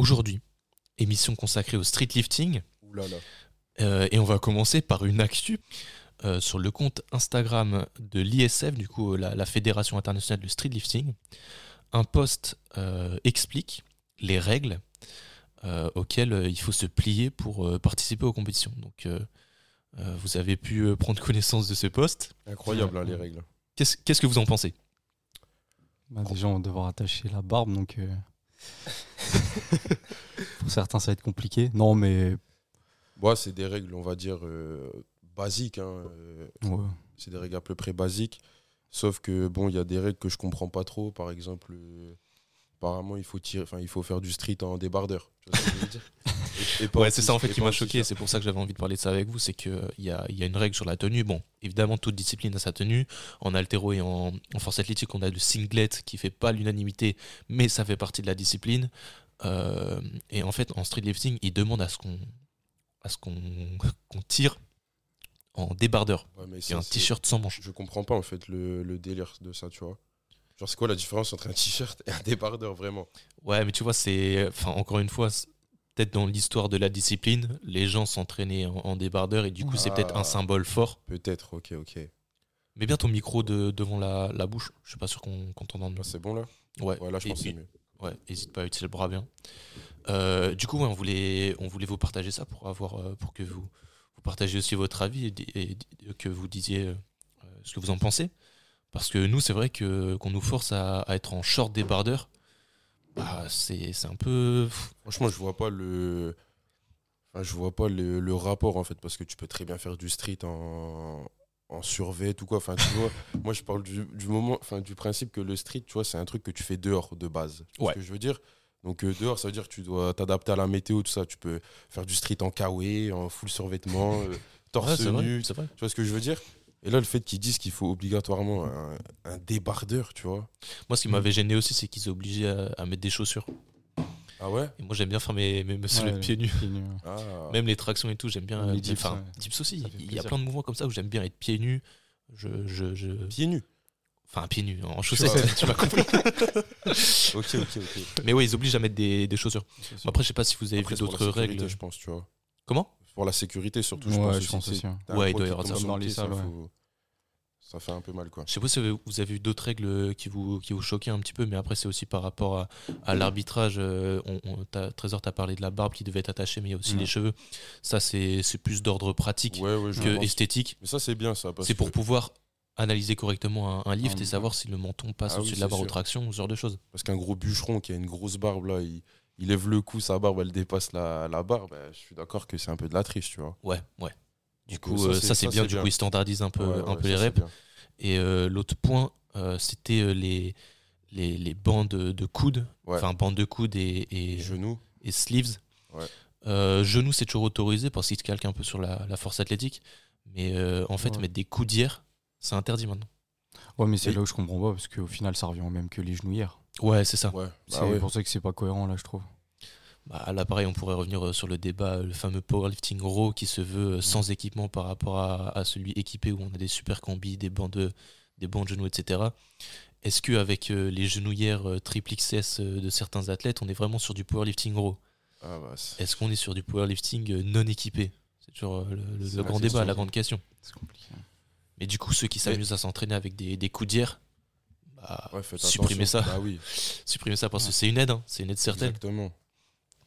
aujourd'hui, émission consacrée au street lifting. Ouh là là. Euh, et on va commencer par une actu euh, sur le compte Instagram de l'ISF, du coup la, la Fédération internationale du street lifting. Un post euh, explique les règles euh, auxquelles il faut se plier pour euh, participer aux compétitions. Donc euh, euh, vous avez pu prendre connaissance de ce post. Incroyable, hein, les règles. Qu'est-ce qu'est-ce que vous en pensez? Bah, déjà, on va devoir attacher la barbe, donc. euh, Pour certains, ça va être compliqué. Non, mais. Bon, c'est des règles, on va dire, euh, basiques. hein, euh, ouais. c'est des règles à peu près basiques. Sauf que, bon, il y a des règles que je comprends pas trop. Par exemple, euh, apparemment, il faut, tirer, enfin, il faut faire du street en débardeur. Tu vois ce que je veux dire? Et- et pas Ouais, c'est ça en fait qui m'a choqué. C'est pour ça que j'avais envie de parler de ça avec vous. C'est qu'il y a, il y a une règle sur la tenue. Bon, évidemment, toute discipline a sa tenue. En altéro et en, en force athlétique, on a le singlet qui fait pas l'unanimité, mais ça fait partie de la discipline. Euh, et en fait, en street lifting, ils demandent à ce qu'on à ce qu'on qu'on tire en débardeur. Ouais, mais un t-shirt sans manche. Je comprends pas, en fait, le, le délire de ça, tu vois. Genre, c'est quoi la différence entre un t-shirt et un débardeur, vraiment? Ouais, mais tu vois, c'est. Enfin, encore une fois, peut-être dans l'histoire de la discipline, les gens s'entraînaient en, en débardeur et du coup, c'est peut-être Ah. un symbole fort. Peut-être, ok, ok. Mets bien ton micro de, devant la, la bouche. Je suis pas sûr qu'on qu'on t'entende. Là, c'est bon, là? Ouais, Ouais, là, je Et- pense que c'est mieux. Ouais, n'hésite pas à utiliser le bras bien. Euh, du coup, ouais, on, voulait, on voulait vous partager ça pour, avoir, euh, pour que vous, vous partagiez aussi votre avis et, que vous disiez euh, ce que vous en pensez. Parce que nous, c'est vrai que qu'on nous force à, être en short débardeur. Bah, c'est c'est un peu. Franchement, je vois pas le. Enfin, je vois pas le, le rapport en fait, parce que tu peux très bien faire du street en, en survêt ou quoi. Enfin, tu vois, moi je parle du, du moment, enfin, du principe que le street, tu vois, c'est un truc que tu fais dehors de base. Tu vois Ouais. Ce que je veux dire? Donc euh, dehors, ça veut dire que tu dois t'adapter à la météo, tout ça. Tu peux faire du street en kawaii, en full survêtement, euh, torse Ouais, c'est vrai, nu. vrai. Tu vois ce que je veux dire? Et là, le fait qu'ils disent qu'il faut obligatoirement un, un débardeur, tu vois. Moi, ce qui m'avait gêné aussi, c'est qu'ils obligeaient à, à mettre des chaussures. Ah ouais Et moi, j'aime bien faire mes, mes, Ouais, pieds nus. pieds nus, ouais. Ah. Même les tractions et tout, j'aime bien. Les dips, enfin, ouais. dips aussi. Il y a plein de mouvements comme ça où j'aime bien être pieds nus. Je, je, je... Pieds nus. Enfin, pieds nus, en chaussettes, tu m'as compris. Ok, ok, ok. Mais ouais, ils obligent à mettre des, des chaussures. Bon, après, je sais pas si vous avez Après, vu c'est pour la d'autres sécurité, règles. Je pense, tu vois. Comment? Pour la sécurité, surtout, je pense. je pense aussi, hein. Ouais, il doit y avoir ça. Dans les salles, faut- Ça fait un peu mal, quoi. Je sais pas si vous avez vu d'autres règles qui vous, qui vous choquaient un petit peu, mais après, c'est aussi par rapport à, à l'arbitrage. Euh, on, on- t'as- Trésor, t'as parlé de la barbe qui devait être attachée, mais il y a aussi Mm. les cheveux. Ça, c'est plus d'ordre pratique Ouais, que pense. esthétique. Mais ça, c'est bien, ça. C'est pour que- pouvoir analyser correctement un, un lift Ah, et savoir si le menton passe Ah oui, au-dessus de la barre aux tractions ou ce genre de choses. Parce qu'un gros bûcheron qui a une grosse barbe, là, il, il lève le cou, sa barbe, elle dépasse la, la barre. bah, je suis d'accord que c'est un peu de la triche, tu vois. Ouais, ouais. Du Donc, coup, euh, euh, ça, c'est bien. Du bien. coup, ils standardisent un peu, Ouais, un ouais, peu les ça, c'est reps. Et euh, l'autre point, euh, c'était euh, les, les, les bandes de coudes. Ouais. Enfin, bandes de coudes et, et, Genoux. et sleeves. Ouais. Euh, genoux, c'est toujours autorisé parce qu'ils se calquent un peu sur la, la force athlétique. Mais euh, en fait, Ouais. mettre des coudières, c'est interdit maintenant. Ouais, mais c'est Et- là où je comprends pas, parce qu'au final, ça revient au même que les genouillères. Ouais, c'est ça. Ouais. C'est Bah ouais. pour ça que c'est pas cohérent, là, je trouve. Bah, là, pareil, on pourrait revenir euh, sur le débat, euh, le fameux powerlifting raw qui se veut euh, sans équipement par rapport à, à celui équipé où on a des super combis, des bandes de, des bandes de genoux, etc. Est-ce qu'avec les genouillères triple XS de certains athlètes, on est vraiment sur du powerlifting raw? Ah, bah, Est-ce qu'on est sur du powerlifting non équipé? C'est toujours le, grand débat, la grande question. C'est compliqué. Mais du coup, ceux qui s'amusent à s'entraîner avec des, des coudières, bah, ouais, faites supprimez attention. ça. Bah oui, supprimez ça parce que c'est une aide, hein, c'est une aide certaine. exactement.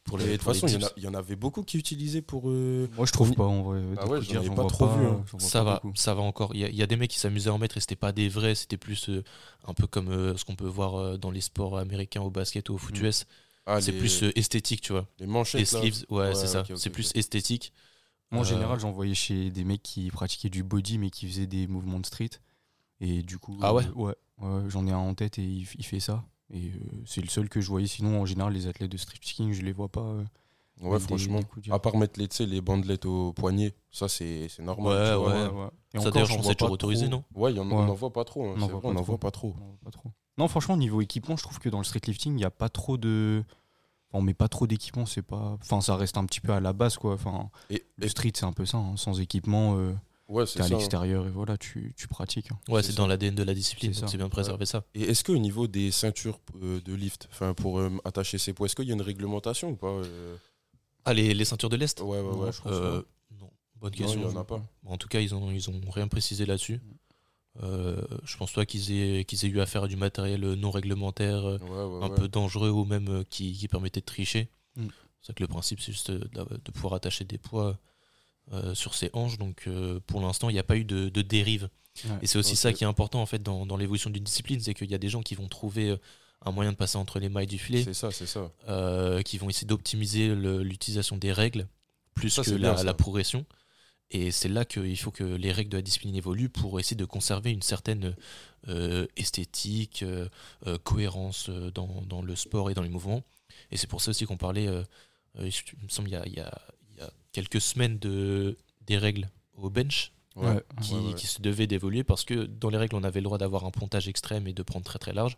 Pour Et les, de toute façon, il y, en y avait beaucoup qui utilisaient pour. euh, Moi, je trouve Oui. pas, en vrai. Ah ouais, j'en pas trop vu, hein. vois Ça pas va, beaucoup. ça va encore. Il y, a- il y a des mecs qui s'amusaient à en mettre et c'était pas des vrais, c'était plus euh, un peu comme euh, ce qu'on peut voir euh, dans les sports américains au basket ou au foot Mm. US. ah, c'est les- plus euh, esthétique, tu vois. les manchettes. Les là. sleeves, ouais, Ouais, c'est ça. c'est plus esthétique. Moi, en général, j'en voyais chez des mecs qui pratiquaient du body, mais qui faisaient des mouvements de street. Et du coup. Ah ouais Ouais, j'en ai un en tête et il fait ça. Et euh, c'est le seul que je voyais. Sinon, en général, les athlètes de stripteasing, je les vois pas. euh, Ouais, franchement. des. À part mettre les, bandelettes au poignet, ça c'est normal. Ouais, tu vois. ouais. Et ça encore, d'ailleurs, je c'est toujours pas autorisé, non Ouais, il y en, Ouais. on n'en voit pas trop. hein, On voit n'en trop. voit pas trop. Non, franchement, niveau équipement, je trouve que dans le street lifting, il n'y a pas trop de. Enfin, on met pas trop d'équipement, c'est pas. Enfin, ça reste un petit peu à la base, quoi. Enfin, Et, le et- street, c'est un peu ça. hein. Sans équipement, euh, Ouais, T'es c'est à ça. hein. l'extérieur et voilà, tu, tu pratiques. hein. Ouais, C'est c'est ça. dans l'ADN de la discipline, C'est donc ça. c'est bien de préserver ça. Et est-ce qu'au niveau des ceintures euh, de lift, enfin pour euh, attacher ses poids, est-ce qu'il y a une réglementation ou pas euh? Ah, les, les ceintures de l'Est? Ouais, ouais, ouais. Non, je pense Euh, Non, bonne Non, question. il y en a pas. En tout cas, ils ont, ils ont rien précisé là-dessus. Euh, je pense pas qu'ils aient, qu'ils aient eu affaire à du matériel non réglementaire, euh, Ouais, ouais, un ouais. peu dangereux ou même euh, qui, qui permettait de tricher. Mm. C'est vrai que le principe, c'est juste de, de pouvoir attacher des poids sur ses hanches. Donc euh, pour l'instant, il n'y a pas eu de, de dérive. Ouais. Et c'est aussi ça qui est important en fait dans, dans l'évolution d'une discipline, c'est qu'il y a des gens qui vont trouver euh, un moyen de passer entre les mailles du filet, C'est ça, c'est ça. euh, qui vont essayer d'optimiser l'utilisation des règles plus Ça, que la, bien, ça. la progression. Et c'est là qu'il faut que les règles de la discipline évoluent pour essayer de conserver une certaine euh, esthétique, euh, euh, cohérence euh, dans, dans le sport et dans les mouvements. Et c'est pour ça aussi qu'on parlait, euh, euh, il me semble, il y a, il y a- il y a quelques semaines de, des règles au bench Ouais. Qui, Ouais, ouais. qui se devait d'évoluer parce que dans les règles, on avait le droit d'avoir un pontage extrême et de prendre très très large.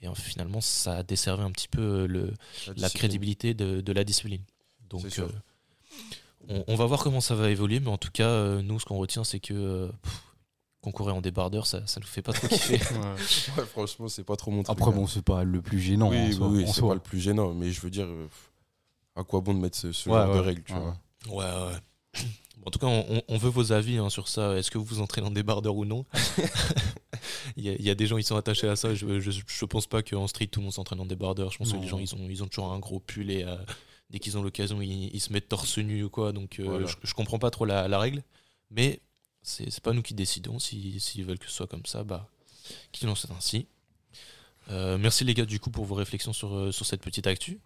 Et euh, finalement, ça a desservi un petit peu euh, le, la discipline. crédibilité de, de la discipline. Donc, euh, on, on va voir comment ça va évoluer, mais en tout cas, euh, nous, ce qu'on retient, c'est que euh, pff, concourir en débardeur, ça, ça nous fait pas trop kiffer. Ouais, franchement, c'est pas trop mon truc. Après, hein. bon, c'est pas le plus gênant. oui, en oui, soi- oui, en c'est pas le plus gênant, mais je veux dire, euh, à quoi bon de mettre ce, ce Ouais, genre de règles, tu Ouais, vois ouais, ouais. Bon, En tout cas, on, on veut vos avis hein, sur ça. Est-ce que vous vous entraînez en débardeur ou non il, y a, il y a des gens qui sont attachés à ça. Je, je, je pense pas qu'en street, tout le monde s'entraîne en débardeur. Je pense que les gens, ils ont, ils ont toujours un gros pull et euh, dès qu'ils ont l'occasion, ils, ils se mettent torse nu ou quoi. Donc, euh, Voilà. je, je comprends pas trop la, la règle. Mais c'est c'est pas nous qui décidons. Si- S'ils veulent que ce soit comme ça, bah, qu'ils en soient ainsi. Euh, merci les gars du coup pour vos réflexions sur, sur cette petite actu.